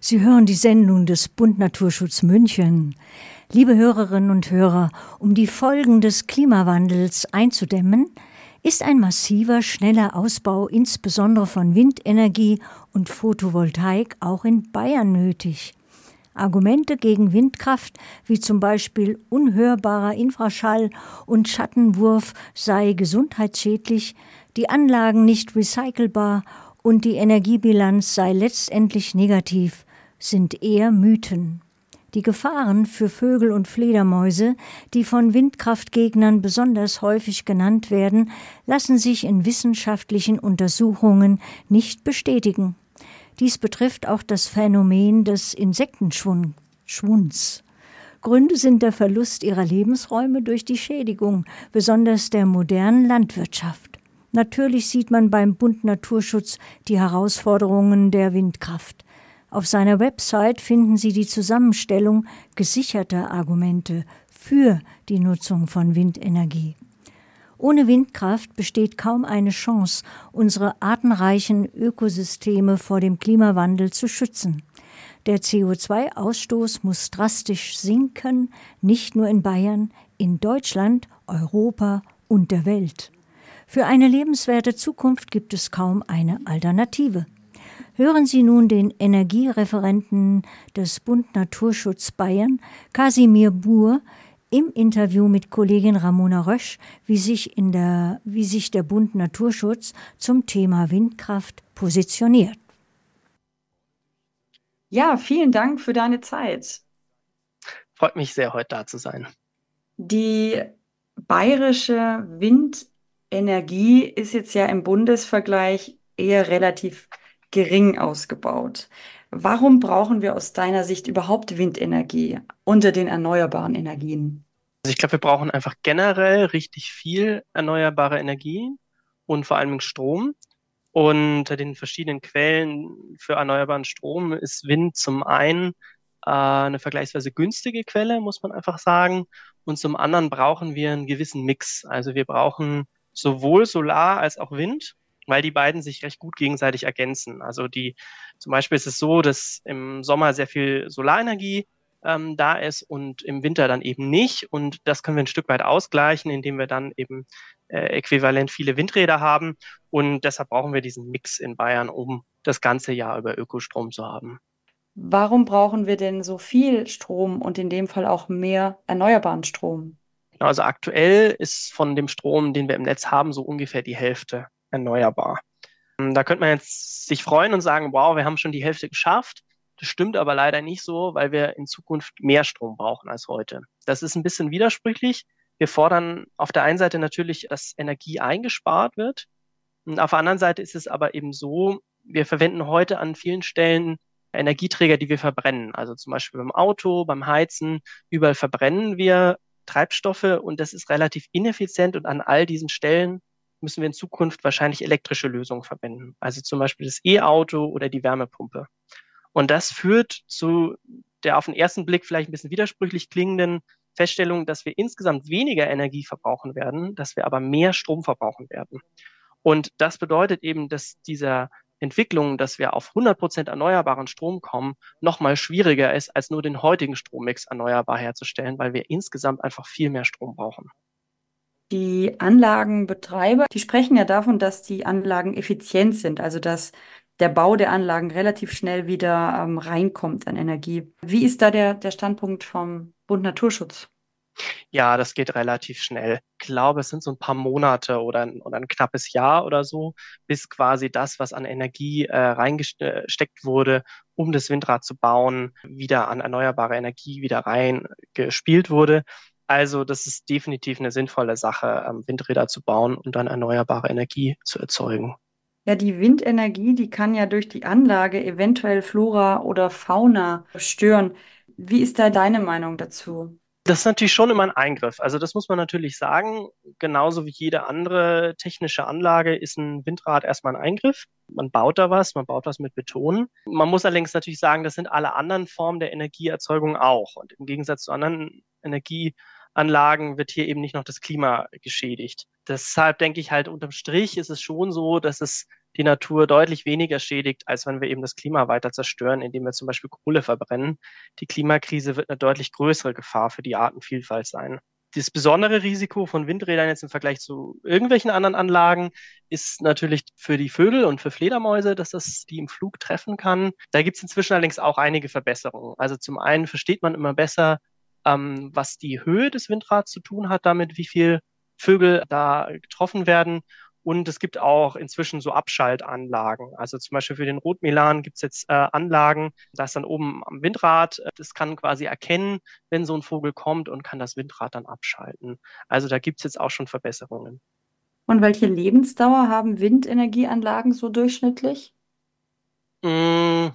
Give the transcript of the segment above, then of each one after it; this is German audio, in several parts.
Sie hören die Sendung des Bund Naturschutz München. Liebe Hörerinnen und Hörer, um die Folgen des Klimawandels einzudämmen, ist ein massiver, schneller Ausbau insbesondere von Windenergie und Photovoltaik auch in Bayern nötig. Argumente gegen Windkraft, wie zum Beispiel unhörbarer Infraschall und Schattenwurf, sei gesundheitsschädlich, die Anlagen nicht recycelbar und die Energiebilanz sei letztendlich negativ, sind eher Mythen. Die Gefahren für Vögel und Fledermäuse, die von Windkraftgegnern besonders häufig genannt werden, lassen sich in wissenschaftlichen Untersuchungen nicht bestätigen. Dies betrifft auch das Phänomen des Insektenschwunds. Gründe sind der Verlust ihrer Lebensräume durch die Schädigung, besonders der modernen Landwirtschaft. Natürlich sieht man beim Bund Naturschutz die Herausforderungen der Windkraft. Auf seiner Website finden Sie die Zusammenstellung gesicherter Argumente für die Nutzung von Windenergie. Ohne Windkraft besteht kaum eine Chance, unsere artenreichen Ökosysteme vor dem Klimawandel zu schützen. Der CO2-Ausstoß muss drastisch sinken, nicht nur in Bayern, in Deutschland, Europa und der Welt. Für eine lebenswerte Zukunft gibt es kaum eine Alternative. Hören Sie nun den Energiereferenten des Bund Naturschutz Bayern, Kasimir Buhr, im Interview mit Kollegin Ramona Rösch, wie sich, in der, wie sich der Bund Naturschutz zum Thema Windkraft positioniert. Ja, vielen Dank für deine Zeit. Freut mich sehr, heute da zu sein. Die bayerische Windenergie ist jetzt ja im Bundesvergleich eher relativ gering ausgebaut. Warum brauchen wir aus deiner Sicht überhaupt Windenergie unter den erneuerbaren Energien? Also ich glaube, wir brauchen einfach generell richtig viel erneuerbare Energie und vor allem Strom. Unter den verschiedenen Quellen für erneuerbaren Strom ist Wind zum einen äh, eine vergleichsweise günstige Quelle, muss man einfach sagen. Und zum anderen brauchen wir einen gewissen Mix. Also wir brauchen sowohl Solar als auch Wind weil die beiden sich recht gut gegenseitig ergänzen. Also die, zum Beispiel ist es so, dass im Sommer sehr viel Solarenergie ähm, da ist und im Winter dann eben nicht. Und das können wir ein Stück weit ausgleichen, indem wir dann eben äh, äquivalent viele Windräder haben. Und deshalb brauchen wir diesen Mix in Bayern, um das ganze Jahr über Ökostrom zu haben. Warum brauchen wir denn so viel Strom und in dem Fall auch mehr erneuerbaren Strom? Also aktuell ist von dem Strom, den wir im Netz haben, so ungefähr die Hälfte erneuerbar. Ähm, da könnte man jetzt sich freuen und sagen, wow, wir haben schon die Hälfte geschafft. Das stimmt aber leider nicht so, weil wir in Zukunft mehr Strom brauchen als heute. Das ist ein bisschen widersprüchlich. Wir fordern auf der einen Seite natürlich, dass Energie eingespart wird. Und auf der anderen Seite ist es aber eben so, wir verwenden heute an vielen Stellen Energieträger, die wir verbrennen. Also zum Beispiel beim Auto, beim Heizen, überall verbrennen wir Treibstoffe und das ist relativ ineffizient und an all diesen Stellen müssen wir in Zukunft wahrscheinlich elektrische Lösungen verwenden. Also zum Beispiel das E-Auto oder die Wärmepumpe. Und das führt zu der auf den ersten Blick vielleicht ein bisschen widersprüchlich klingenden Feststellung, dass wir insgesamt weniger Energie verbrauchen werden, dass wir aber mehr Strom verbrauchen werden. Und das bedeutet eben, dass dieser Entwicklung, dass wir auf 100 Prozent erneuerbaren Strom kommen, noch mal schwieriger ist, als nur den heutigen Strommix erneuerbar herzustellen, weil wir insgesamt einfach viel mehr Strom brauchen. Die Anlagenbetreiber, die sprechen ja davon, dass die Anlagen effizient sind, also dass der Bau der Anlagen relativ schnell wieder ähm, reinkommt an Energie. Wie ist da der, der Standpunkt vom Bund Naturschutz? Ja, das geht relativ schnell. Ich glaube, es sind so ein paar Monate oder ein, oder ein knappes Jahr oder so, bis quasi das, was an Energie äh, reingesteckt wurde, um das Windrad zu bauen, wieder an erneuerbare Energie wieder reingespielt wurde. Also das ist definitiv eine sinnvolle Sache, ähm, Windräder zu bauen und dann erneuerbare Energie zu erzeugen. Ja, die Windenergie, die kann ja durch die Anlage eventuell Flora oder Fauna stören. Wie ist da deine Meinung dazu? Das ist natürlich schon immer ein Eingriff. Also das muss man natürlich sagen. Genauso wie jede andere technische Anlage ist ein Windrad erstmal ein Eingriff. Man baut da was, man baut was mit Beton. Man muss allerdings natürlich sagen, das sind alle anderen Formen der Energieerzeugung auch. Und im Gegensatz zu anderen Energie Anlagen wird hier eben nicht noch das Klima geschädigt. Deshalb denke ich halt unterm Strich ist es schon so, dass es die Natur deutlich weniger schädigt, als wenn wir eben das Klima weiter zerstören, indem wir zum Beispiel Kohle verbrennen. Die Klimakrise wird eine deutlich größere Gefahr für die Artenvielfalt sein. Das besondere Risiko von Windrädern jetzt im Vergleich zu irgendwelchen anderen Anlagen ist natürlich für die Vögel und für Fledermäuse, dass das die im Flug treffen kann. Da gibt es inzwischen allerdings auch einige Verbesserungen. Also zum einen versteht man immer besser, ähm, was die Höhe des Windrads zu tun hat, damit wie viel Vögel da getroffen werden. Und es gibt auch inzwischen so Abschaltanlagen. Also zum Beispiel für den Rotmilan gibt es jetzt äh, Anlagen, da ist dann oben am Windrad, äh, das kann quasi erkennen, wenn so ein Vogel kommt und kann das Windrad dann abschalten. Also da gibt es jetzt auch schon Verbesserungen. Und welche Lebensdauer haben Windenergieanlagen so durchschnittlich? Mmh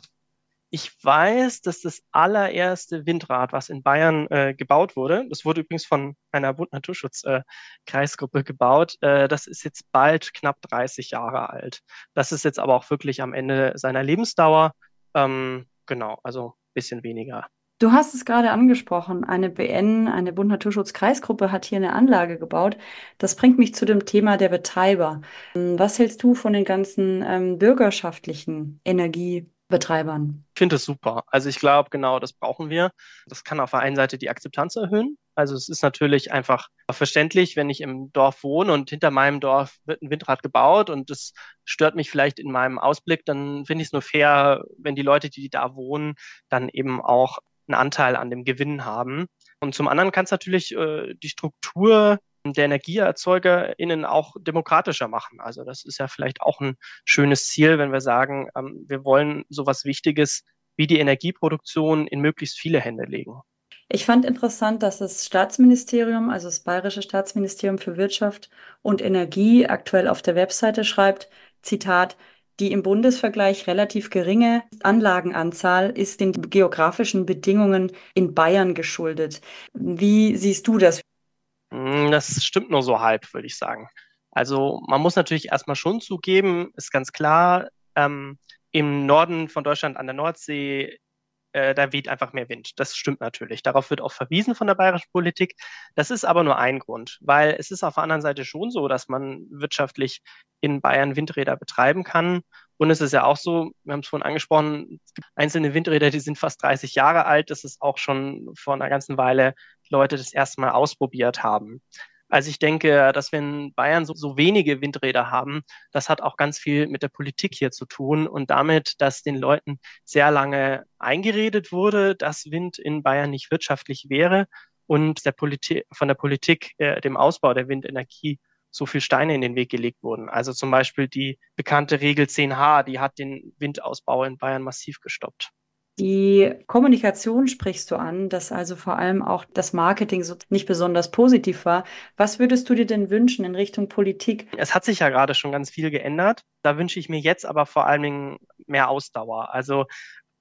ich weiß, dass das allererste Windrad, was in Bayern äh, gebaut wurde, das wurde übrigens von einer Bund Naturschutz-Kreisgruppe äh, gebaut, äh, das ist jetzt bald knapp 30 Jahre alt. Das ist jetzt aber auch wirklich am Ende seiner Lebensdauer. Ähm, genau, also ein bisschen weniger. Du hast es gerade angesprochen, eine BN, eine Bund Naturschutz-Kreisgruppe hat hier eine Anlage gebaut. Das bringt mich zu dem Thema der Betreiber. Was hältst du von den ganzen ähm, bürgerschaftlichen Energie- Betreibern. Ich finde es super. Also ich glaube, genau das brauchen wir. Das kann auf der einen Seite die Akzeptanz erhöhen. Also es ist natürlich einfach verständlich, wenn ich im Dorf wohne und hinter meinem Dorf wird ein Windrad gebaut und das stört mich vielleicht in meinem Ausblick, dann finde ich es nur fair, wenn die Leute, die da wohnen, dann eben auch einen Anteil an dem Gewinn haben. Und zum anderen kann es natürlich äh, die Struktur der EnergieerzeugerInnen auch demokratischer machen. Also das ist ja vielleicht auch ein schönes Ziel, wenn wir sagen, ähm, wir wollen sowas Wichtiges wie die Energieproduktion in möglichst viele Hände legen. Ich fand interessant, dass das Staatsministerium, also das Bayerische Staatsministerium für Wirtschaft und Energie, aktuell auf der Webseite schreibt, Zitat, die im Bundesvergleich relativ geringe Anlagenanzahl ist den geografischen Bedingungen in Bayern geschuldet. Wie siehst du das? Hm, das stimmt nur so halb, würde ich sagen. Also man muss natürlich erstmal schon zugeben, ist ganz klar, ähm, im Norden von Deutschland an der Nordsee, äh, da weht einfach mehr Wind. Das stimmt natürlich. Darauf wird auch verwiesen von der bayerischen Politik. Das ist aber nur ein Grund, weil es ist auf der anderen Seite schon so, dass man wirtschaftlich in Bayern Windräder betreiben kann. Und es ist ja auch so, wir haben es vorhin angesprochen, es gibt einzelne Windräder, die sind fast 30 Jahre alt. Das ist auch schon vor einer ganzen Weile Leute das erste Mal ausprobiert haben. Also ich denke, dass wir in Bayern so, so, wenige Windräder haben, das hat auch ganz viel mit der Politik hier zu tun und damit, dass den Leuten sehr lange eingeredet wurde, dass Wind in Bayern nicht wirtschaftlich wäre und der von der Politik äh, dem Ausbau der Windenergie so viel Steine in den Weg gelegt wurden. Also zum Beispiel die bekannte Regel 10H, die hat den Windausbau in Bayern massiv gestoppt. Die Kommunikation sprichst du an, dass also vor allem auch das Marketing so nicht besonders positiv war. Was würdest du dir denn wünschen in Richtung Politik? Es hat sich ja gerade schon ganz viel geändert. Da wünsche ich mir jetzt aber vor allen Dingen mehr Ausdauer. Also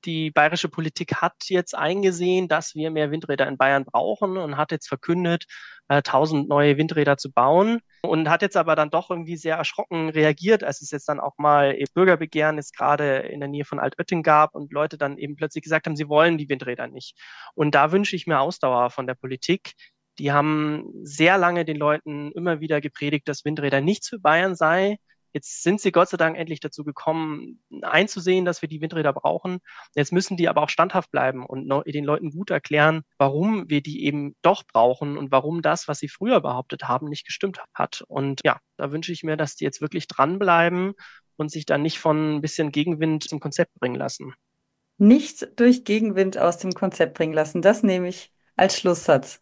die bayerische Politik hat jetzt eingesehen, dass wir mehr Windräder in Bayern brauchen und hat jetzt verkündet, 1000 äh, neue Windräder zu bauen und hat jetzt aber dann doch irgendwie sehr erschrocken reagiert, als es jetzt dann auch mal Bürgerbegehren jetzt gerade in der Nähe von Altötting gab und Leute dann eben plötzlich gesagt haben, sie wollen die Windräder nicht. Und da wünsche ich mir Ausdauer von der Politik. Die haben sehr lange den Leuten immer wieder gepredigt, dass Windräder nichts für Bayern sei Jetzt sind sie Gott sei Dank endlich dazu gekommen, einzusehen, dass wir die Windräder brauchen. Jetzt müssen die aber auch standhaft bleiben und den Leuten gut erklären, warum wir die eben doch brauchen und warum das, was sie früher behauptet haben, nicht gestimmt hat. Und ja, da wünsche ich mir, dass die jetzt wirklich dranbleiben und sich dann nicht von ein bisschen Gegenwind zum Konzept bringen lassen. Nicht durch Gegenwind aus dem Konzept bringen lassen. Das nehme ich als Schlusssatz.